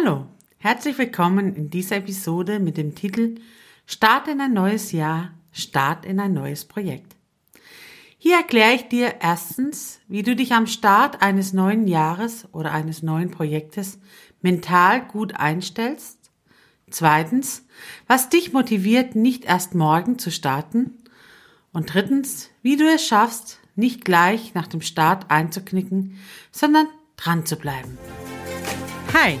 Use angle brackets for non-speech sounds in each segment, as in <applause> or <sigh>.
Hallo, herzlich willkommen in dieser Episode mit dem Titel Start in ein neues Jahr, Start in ein neues Projekt. Hier erkläre ich dir erstens, wie du dich am Start eines neuen Jahres oder eines neuen Projektes mental gut einstellst. Zweitens, was dich motiviert, nicht erst morgen zu starten. Und drittens, wie du es schaffst, nicht gleich nach dem Start einzuknicken, sondern dran zu bleiben. Hi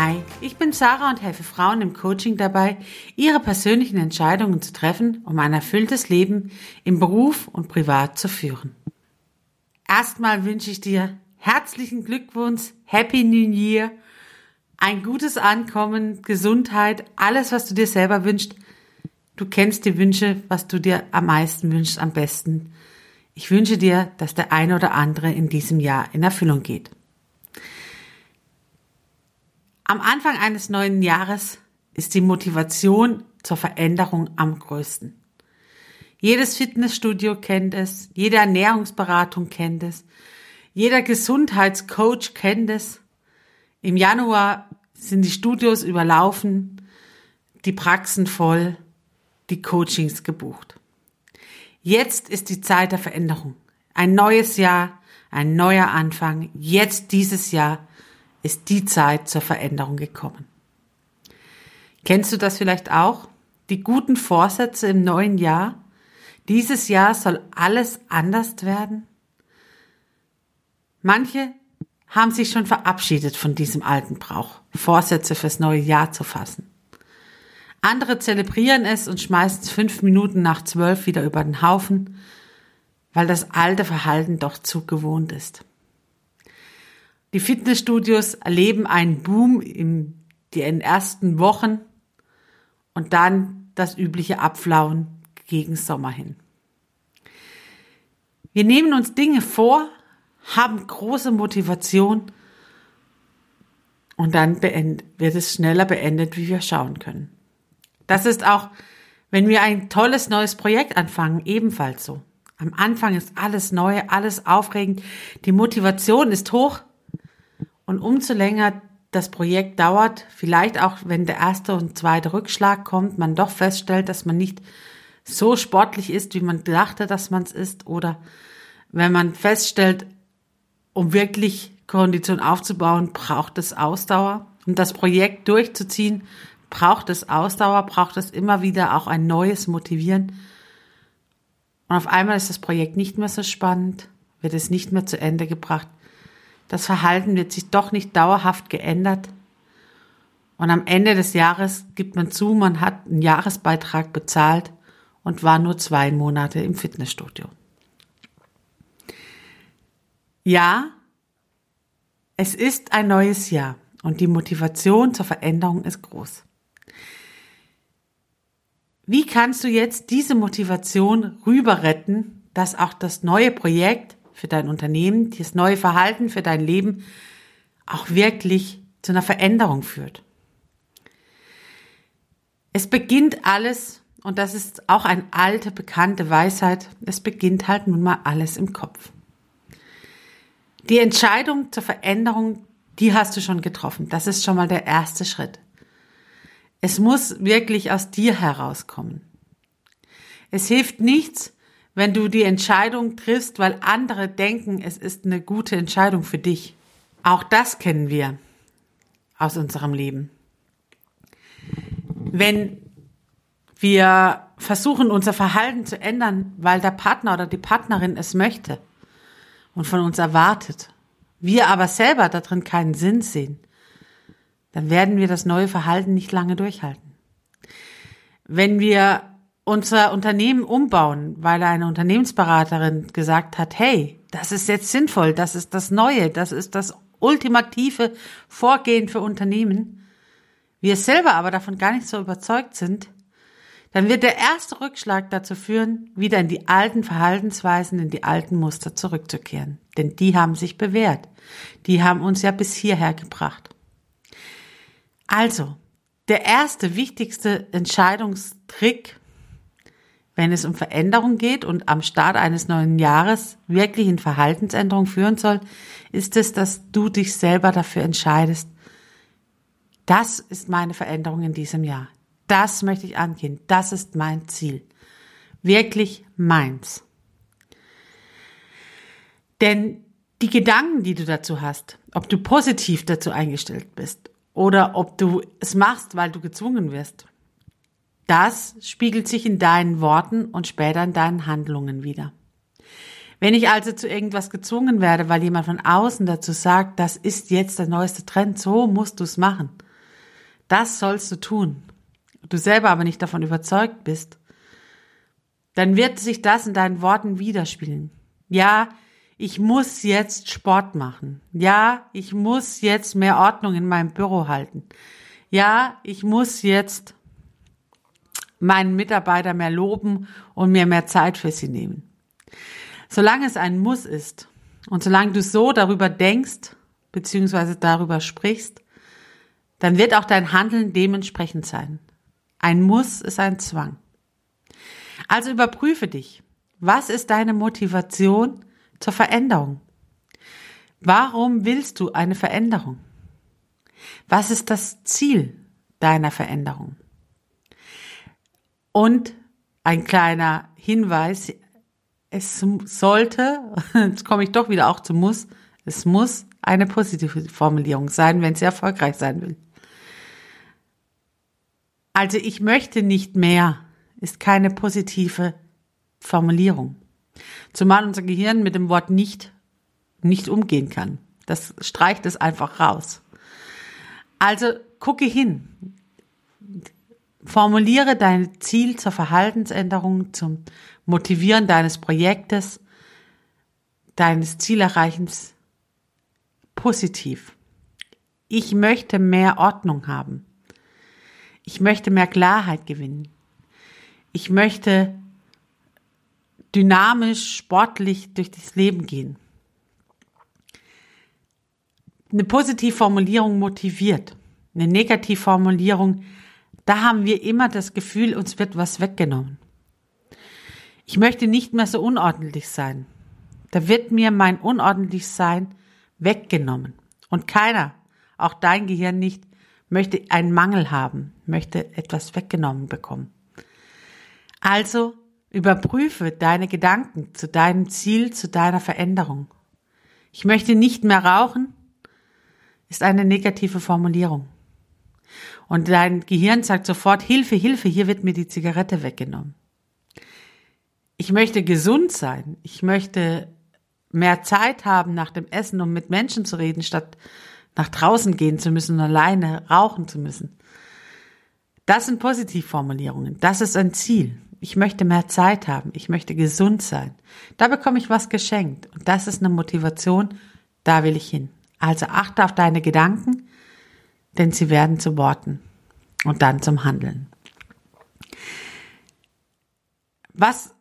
Hi, ich bin Sarah und helfe Frauen im Coaching dabei, ihre persönlichen Entscheidungen zu treffen, um ein erfülltes Leben im Beruf und privat zu führen. Erstmal wünsche ich dir herzlichen Glückwunsch, Happy New Year, ein gutes Ankommen, Gesundheit, alles, was du dir selber wünschst. Du kennst die Wünsche, was du dir am meisten wünschst, am besten. Ich wünsche dir, dass der eine oder andere in diesem Jahr in Erfüllung geht. Am Anfang eines neuen Jahres ist die Motivation zur Veränderung am größten. Jedes Fitnessstudio kennt es, jede Ernährungsberatung kennt es, jeder Gesundheitscoach kennt es. Im Januar sind die Studios überlaufen, die Praxen voll, die Coachings gebucht. Jetzt ist die Zeit der Veränderung. Ein neues Jahr, ein neuer Anfang. Jetzt dieses Jahr ist die Zeit zur Veränderung gekommen. Kennst du das vielleicht auch? Die guten Vorsätze im neuen Jahr? Dieses Jahr soll alles anders werden? Manche haben sich schon verabschiedet von diesem alten Brauch, Vorsätze fürs neue Jahr zu fassen. Andere zelebrieren es und schmeißen es fünf Minuten nach zwölf wieder über den Haufen, weil das alte Verhalten doch zu gewohnt ist. Die Fitnessstudios erleben einen Boom in den ersten Wochen und dann das übliche Abflauen gegen Sommer hin. Wir nehmen uns Dinge vor, haben große Motivation und dann wird es schneller beendet, wie wir schauen können. Das ist auch, wenn wir ein tolles neues Projekt anfangen, ebenfalls so. Am Anfang ist alles neu, alles aufregend, die Motivation ist hoch, und umso länger das Projekt dauert, vielleicht auch wenn der erste und zweite Rückschlag kommt, man doch feststellt, dass man nicht so sportlich ist, wie man dachte, dass man es ist, oder wenn man feststellt, um wirklich Kondition aufzubauen, braucht es Ausdauer. Um das Projekt durchzuziehen, braucht es Ausdauer, braucht es immer wieder auch ein neues Motivieren. Und auf einmal ist das Projekt nicht mehr so spannend, wird es nicht mehr zu Ende gebracht. Das Verhalten wird sich doch nicht dauerhaft geändert. Und am Ende des Jahres gibt man zu, man hat einen Jahresbeitrag bezahlt und war nur zwei Monate im Fitnessstudio. Ja, es ist ein neues Jahr und die Motivation zur Veränderung ist groß. Wie kannst du jetzt diese Motivation rüber retten, dass auch das neue Projekt für dein Unternehmen, das neue Verhalten für dein Leben auch wirklich zu einer Veränderung führt. Es beginnt alles, und das ist auch eine alte, bekannte Weisheit, es beginnt halt nun mal alles im Kopf. Die Entscheidung zur Veränderung, die hast du schon getroffen. Das ist schon mal der erste Schritt. Es muss wirklich aus dir herauskommen. Es hilft nichts, wenn du die Entscheidung triffst, weil andere denken, es ist eine gute Entscheidung für dich. Auch das kennen wir aus unserem Leben. Wenn wir versuchen, unser Verhalten zu ändern, weil der Partner oder die Partnerin es möchte und von uns erwartet, wir aber selber darin keinen Sinn sehen, dann werden wir das neue Verhalten nicht lange durchhalten. Wenn wir unser Unternehmen umbauen, weil eine Unternehmensberaterin gesagt hat, hey, das ist jetzt sinnvoll, das ist das Neue, das ist das ultimative Vorgehen für Unternehmen, wir selber aber davon gar nicht so überzeugt sind, dann wird der erste Rückschlag dazu führen, wieder in die alten Verhaltensweisen, in die alten Muster zurückzukehren. Denn die haben sich bewährt. Die haben uns ja bis hierher gebracht. Also, der erste wichtigste Entscheidungstrick, wenn es um Veränderung geht und am Start eines neuen Jahres wirklich in Verhaltensänderung führen soll, ist es, dass du dich selber dafür entscheidest. Das ist meine Veränderung in diesem Jahr. Das möchte ich angehen. Das ist mein Ziel. Wirklich meins. Denn die Gedanken, die du dazu hast, ob du positiv dazu eingestellt bist oder ob du es machst, weil du gezwungen wirst, das spiegelt sich in deinen Worten und später in deinen Handlungen wieder. Wenn ich also zu irgendwas gezwungen werde, weil jemand von außen dazu sagt, das ist jetzt der neueste Trend, so musst du es machen. Das sollst du tun du selber aber nicht davon überzeugt bist, dann wird sich das in deinen Worten widerspiegeln. Ja, ich muss jetzt Sport machen. Ja, ich muss jetzt mehr Ordnung in meinem Büro halten. Ja, ich muss jetzt meinen Mitarbeiter mehr loben und mir mehr Zeit für sie nehmen. Solange es ein Muss ist und solange du so darüber denkst, beziehungsweise darüber sprichst, dann wird auch dein Handeln dementsprechend sein. Ein Muss ist ein Zwang. Also überprüfe dich. Was ist deine Motivation zur Veränderung? Warum willst du eine Veränderung? Was ist das Ziel deiner Veränderung? Und ein kleiner Hinweis, es sollte, <laughs> jetzt komme ich doch wieder auch zu muss, es muss eine positive Formulierung sein, wenn sie erfolgreich sein will. Also ich möchte nicht mehr ist keine positive Formulierung. Zumal unser Gehirn mit dem Wort nicht nicht umgehen kann. Das streicht es einfach raus. Also gucke hin. Formuliere dein Ziel zur Verhaltensänderung, zum Motivieren deines Projektes, deines Zielerreichens positiv. Ich möchte mehr Ordnung haben. Ich möchte mehr Klarheit gewinnen. Ich möchte dynamisch, sportlich durch das Leben gehen. Eine Positivformulierung motiviert. Eine Negativformulierung, da haben wir immer das Gefühl, uns wird was weggenommen. Ich möchte nicht mehr so unordentlich sein. Da wird mir mein unordentlich Sein weggenommen. Und keiner, auch dein Gehirn nicht, möchte einen Mangel haben, möchte etwas weggenommen bekommen. Also überprüfe deine Gedanken zu deinem Ziel, zu deiner Veränderung. Ich möchte nicht mehr rauchen, ist eine negative Formulierung. Und dein Gehirn sagt sofort, Hilfe, Hilfe, hier wird mir die Zigarette weggenommen. Ich möchte gesund sein. Ich möchte mehr Zeit haben nach dem Essen, um mit Menschen zu reden, statt nach draußen gehen zu müssen und alleine rauchen zu müssen. Das sind Positivformulierungen. Das ist ein Ziel. Ich möchte mehr Zeit haben. Ich möchte gesund sein. Da bekomme ich was geschenkt. Und das ist eine Motivation. Da will ich hin. Also achte auf deine Gedanken, denn sie werden zu Worten und dann zum Handeln. Was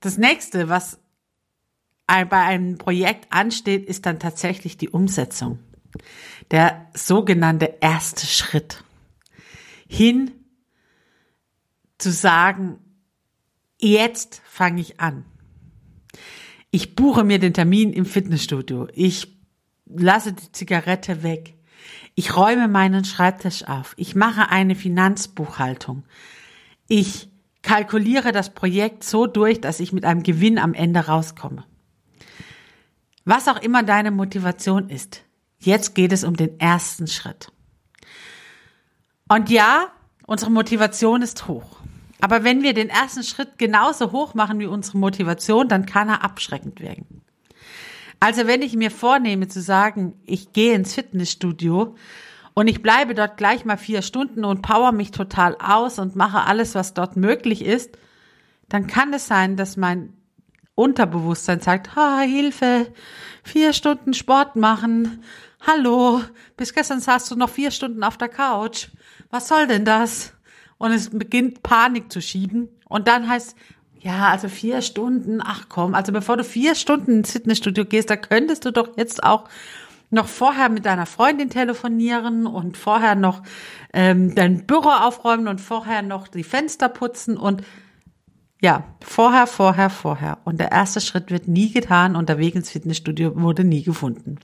das nächste, was bei einem Projekt ansteht, ist dann tatsächlich die Umsetzung. Der sogenannte erste Schritt. Hin zu sagen, jetzt fange ich an. Ich buche mir den Termin im Fitnessstudio. Ich lasse die Zigarette weg. Ich räume meinen Schreibtisch auf. Ich mache eine Finanzbuchhaltung. Ich kalkuliere das Projekt so durch, dass ich mit einem Gewinn am Ende rauskomme. Was auch immer deine Motivation ist, Jetzt geht es um den ersten Schritt. Und ja, unsere Motivation ist hoch. Aber wenn wir den ersten Schritt genauso hoch machen wie unsere Motivation, dann kann er abschreckend wirken. Also wenn ich mir vornehme zu sagen, ich gehe ins Fitnessstudio und ich bleibe dort gleich mal vier Stunden und power mich total aus und mache alles, was dort möglich ist, dann kann es sein, dass mein Unterbewusstsein sagt, ha, Hilfe, vier Stunden Sport machen. Hallo, bis gestern saßt du noch vier Stunden auf der Couch. Was soll denn das? Und es beginnt Panik zu schieben. Und dann heißt, ja, also vier Stunden, ach komm, also bevor du vier Stunden ins Fitnessstudio gehst, da könntest du doch jetzt auch noch vorher mit deiner Freundin telefonieren und vorher noch ähm, dein Büro aufräumen und vorher noch die Fenster putzen und ja, vorher, vorher, vorher. Und der erste Schritt wird nie getan und der Weg ins Fitnessstudio wurde nie gefunden.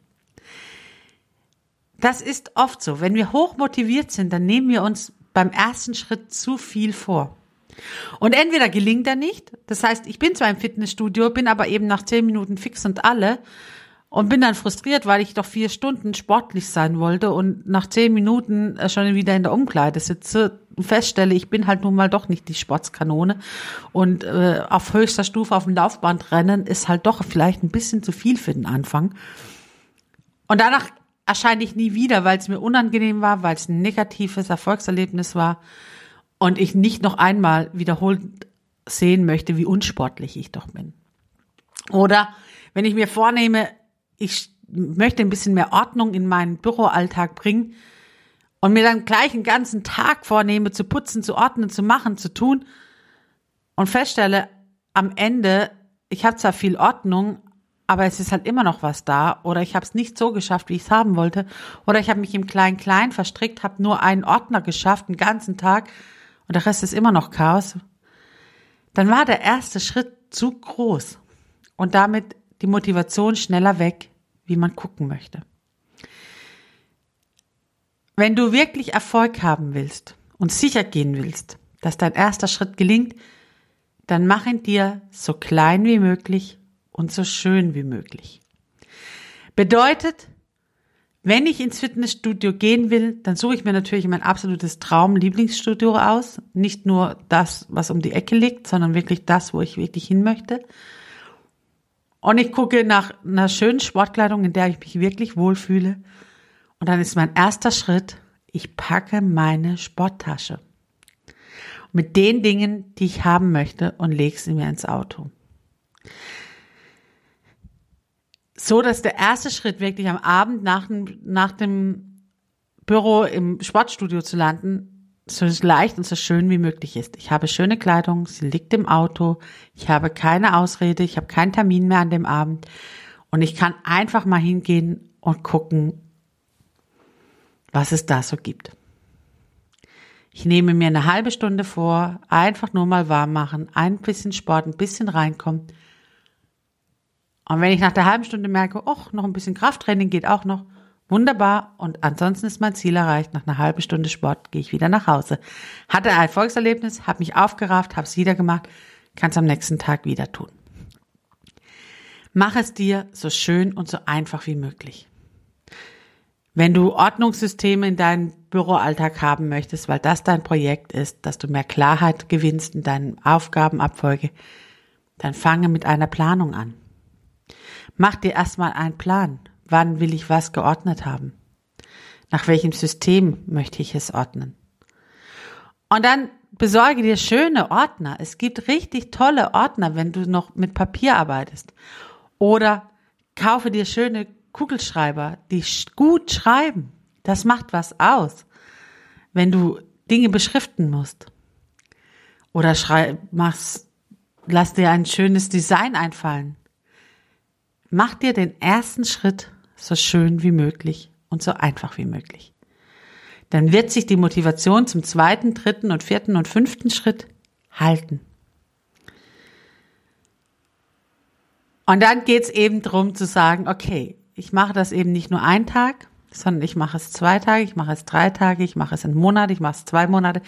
Das ist oft so. Wenn wir hoch motiviert sind, dann nehmen wir uns beim ersten Schritt zu viel vor. Und entweder gelingt er nicht, das heißt, ich bin zwar im Fitnessstudio, bin aber eben nach zehn Minuten fix und alle und bin dann frustriert, weil ich doch vier Stunden sportlich sein wollte und nach zehn Minuten äh, schon wieder in der Umkleide sitze und feststelle, ich bin halt nun mal doch nicht die Sportskanone und äh, auf höchster Stufe auf dem Laufband rennen ist halt doch vielleicht ein bisschen zu viel für den Anfang. Und danach erscheine ich nie wieder, weil es mir unangenehm war, weil es ein negatives Erfolgserlebnis war und ich nicht noch einmal wiederholt sehen möchte, wie unsportlich ich doch bin. Oder wenn ich mir vornehme, ich möchte ein bisschen mehr Ordnung in meinen Büroalltag bringen und mir dann gleich einen ganzen Tag vornehme, zu putzen, zu ordnen, zu machen, zu tun und feststelle am Ende, ich habe zwar viel Ordnung, aber es ist halt immer noch was da oder ich habe es nicht so geschafft, wie ich es haben wollte oder ich habe mich im Klein-Klein verstrickt, habe nur einen Ordner geschafft, einen ganzen Tag und der Rest ist immer noch Chaos, dann war der erste Schritt zu groß und damit die Motivation schneller weg, wie man gucken möchte. Wenn du wirklich Erfolg haben willst und sicher gehen willst, dass dein erster Schritt gelingt, dann mach ihn dir so klein wie möglich und so schön wie möglich. Bedeutet, wenn ich ins Fitnessstudio gehen will, dann suche ich mir natürlich mein absolutes Traum-Lieblingsstudio aus. Nicht nur das, was um die Ecke liegt, sondern wirklich das, wo ich wirklich hin möchte. Und ich gucke nach einer schönen Sportkleidung, in der ich mich wirklich wohlfühle. Und dann ist mein erster Schritt, ich packe meine Sporttasche. Mit den Dingen, die ich haben möchte und lege sie mir ins Auto so, dass der erste Schritt wirklich am Abend nach nach dem Büro im Sportstudio zu landen, so leicht und so schön wie möglich ist. Ich habe schöne Kleidung, sie liegt im Auto, ich habe keine Ausrede, ich habe keinen Termin mehr an dem Abend und ich kann einfach mal hingehen und gucken, was es da so gibt. Ich nehme mir eine halbe Stunde vor, einfach nur mal warm machen, ein bisschen Sport, ein bisschen reinkommen und wenn ich nach der halben Stunde merke, ach, noch ein bisschen Krafttraining geht auch noch, wunderbar. Und ansonsten ist mein Ziel erreicht. Nach einer halben Stunde Sport gehe ich wieder nach Hause. Hatte ein Erfolgserlebnis, habe mich aufgerafft, habe es wieder gemacht, kann es am nächsten Tag wieder tun. Mach es dir so schön und so einfach wie möglich. Wenn du Ordnungssysteme in deinem Büroalltag haben möchtest, weil das dein Projekt ist, dass du mehr Klarheit gewinnst in deinen Aufgabenabfolge, dann fange mit einer Planung an. Mach dir erstmal einen Plan. Wann will ich was geordnet haben? Nach welchem System möchte ich es ordnen? Und dann besorge dir schöne Ordner. Es gibt richtig tolle Ordner, wenn du noch mit Papier arbeitest. Oder kaufe dir schöne Kugelschreiber, die gut schreiben. Das macht was aus, wenn du Dinge beschriften musst. Oder schreib, machst, lass dir ein schönes Design einfallen. Mach dir den ersten Schritt so schön wie möglich und so einfach wie möglich. Dann wird sich die Motivation zum zweiten, dritten und vierten und fünften Schritt halten. Und dann geht's eben drum zu sagen, okay, ich mache das eben nicht nur einen Tag, sondern ich mache es zwei Tage, ich mache es drei Tage, ich mache es einen Monat, ich mache es zwei Monate.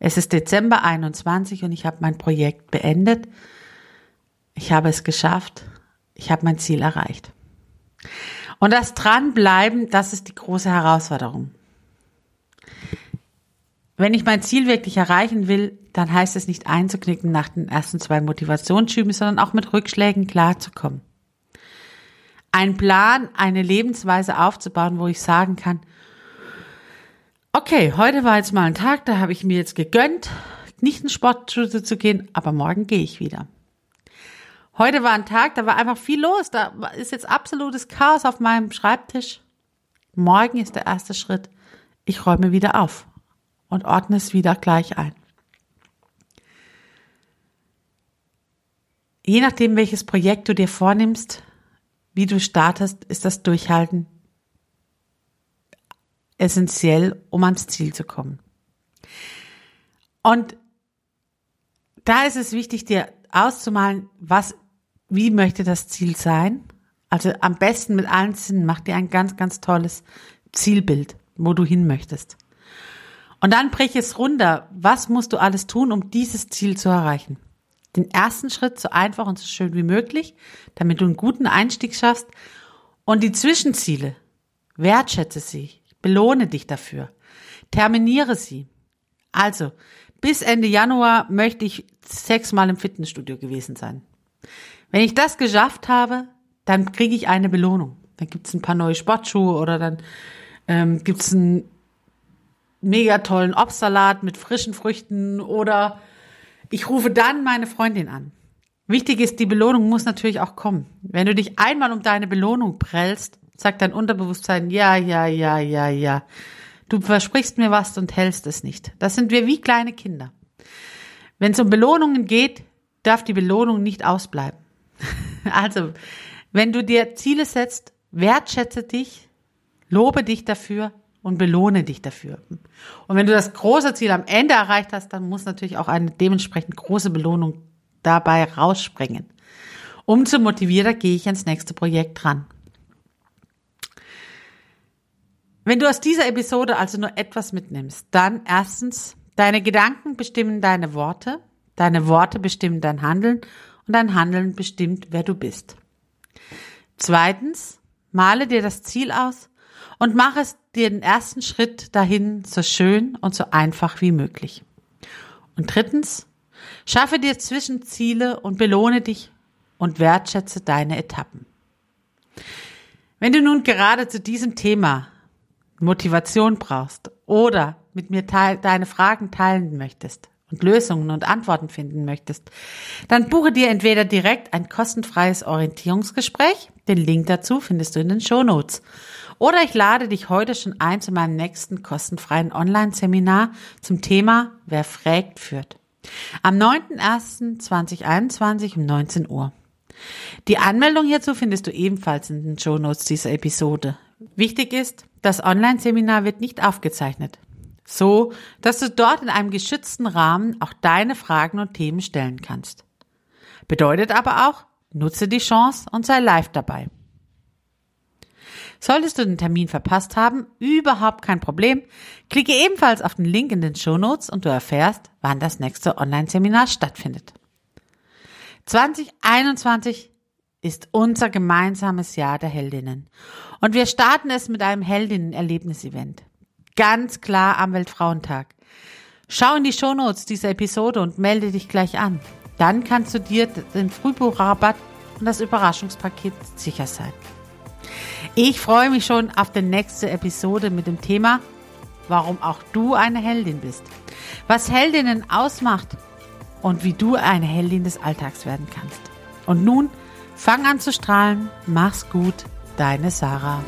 Es ist Dezember 21 und ich habe mein Projekt beendet. Ich habe es geschafft ich habe mein Ziel erreicht. Und das Dranbleiben, das ist die große Herausforderung. Wenn ich mein Ziel wirklich erreichen will, dann heißt es nicht einzuknicken nach den ersten zwei Motivationsschüben, sondern auch mit Rückschlägen klarzukommen. Ein Plan, eine Lebensweise aufzubauen, wo ich sagen kann, okay, heute war jetzt mal ein Tag, da habe ich mir jetzt gegönnt, nicht in Sportschule zu gehen, aber morgen gehe ich wieder. Heute war ein Tag, da war einfach viel los. Da ist jetzt absolutes Chaos auf meinem Schreibtisch. Morgen ist der erste Schritt. Ich räume wieder auf und ordne es wieder gleich ein. Je nachdem, welches Projekt du dir vornimmst, wie du startest, ist das Durchhalten essentiell, um ans Ziel zu kommen. Und da ist es wichtig, dir auszumalen, was, wie möchte das Ziel sein? Also am besten mit allen Sinnen mach dir ein ganz, ganz tolles Zielbild, wo du hin möchtest. Und dann brich es runter. Was musst du alles tun, um dieses Ziel zu erreichen? Den ersten Schritt so einfach und so schön wie möglich, damit du einen guten Einstieg schaffst. Und die Zwischenziele, wertschätze sie, belohne dich dafür, terminiere sie. Also, bis Ende Januar möchte ich sechsmal im Fitnessstudio gewesen sein. Wenn ich das geschafft habe, dann kriege ich eine Belohnung. Dann gibt's ein paar neue Sportschuhe oder dann ähm, gibt's einen mega tollen Obstsalat mit frischen Früchten oder ich rufe dann meine Freundin an. Wichtig ist, die Belohnung muss natürlich auch kommen. Wenn du dich einmal um deine Belohnung prellst, sagt dein Unterbewusstsein, ja, ja, ja, ja, ja. Du versprichst mir was und hältst es nicht. Das sind wir wie kleine Kinder. Wenn es um Belohnungen geht, darf die Belohnung nicht ausbleiben. <laughs> Also, wenn du dir Ziele setzt, wertschätze dich, lobe dich dafür und belohne dich dafür. Und wenn du das große Ziel am Ende erreicht hast, dann muss natürlich auch eine dementsprechend große Belohnung dabei rausspringen. Umso motivierter gehe ich ans nächste Projekt ran. Wenn du aus dieser Episode also nur etwas mitnimmst, dann erstens, deine Gedanken bestimmen deine Worte, deine Worte bestimmen dein Handeln und dein Handeln bestimmt, wer du bist. Zweitens, male dir das Ziel aus und mach es dir den ersten Schritt dahin so schön und so einfach wie möglich. Und drittens, schaffe dir Zwischenziele und belohne dich und wertschätze deine Etappen. Wenn du nun gerade zu diesem Thema Motivation brauchst oder mit mir deine Fragen teilen möchtest und Lösungen und Antworten finden möchtest, dann buche dir entweder direkt ein kostenfreies Orientierungsgespräch, den Link dazu findest du in den Show Notes, oder ich lade dich heute schon ein zu meinem nächsten kostenfreien Online-Seminar zum Thema Wer frägt führt. Am 9.01.2021 um 19 Uhr. Die Anmeldung hierzu findest du ebenfalls in den Show Notes dieser Episode. Wichtig ist, das Online-Seminar wird nicht aufgezeichnet. So, dass du dort in einem geschützten Rahmen auch deine Fragen und Themen stellen kannst. Bedeutet aber auch, nutze die Chance und sei live dabei. Solltest du den Termin verpasst haben, überhaupt kein Problem. Klicke ebenfalls auf den Link in den Show Notes und du erfährst, wann das nächste Online-Seminar stattfindet. 2021 ist unser gemeinsames Jahr der Heldinnen. Und wir starten es mit einem Heldinnen-Erlebnis-Event. Ganz klar am Weltfrauentag. Schau in die Shownotes dieser Episode und melde dich gleich an. Dann kannst du dir den Frühbuchrabatt und das Überraschungspaket sicher sein. Ich freue mich schon auf die nächste Episode mit dem Thema, warum auch du eine Heldin bist, was Heldinnen ausmacht und wie du eine Heldin des Alltags werden kannst. Und nun Fang an zu strahlen. Mach's gut. Deine Sarah.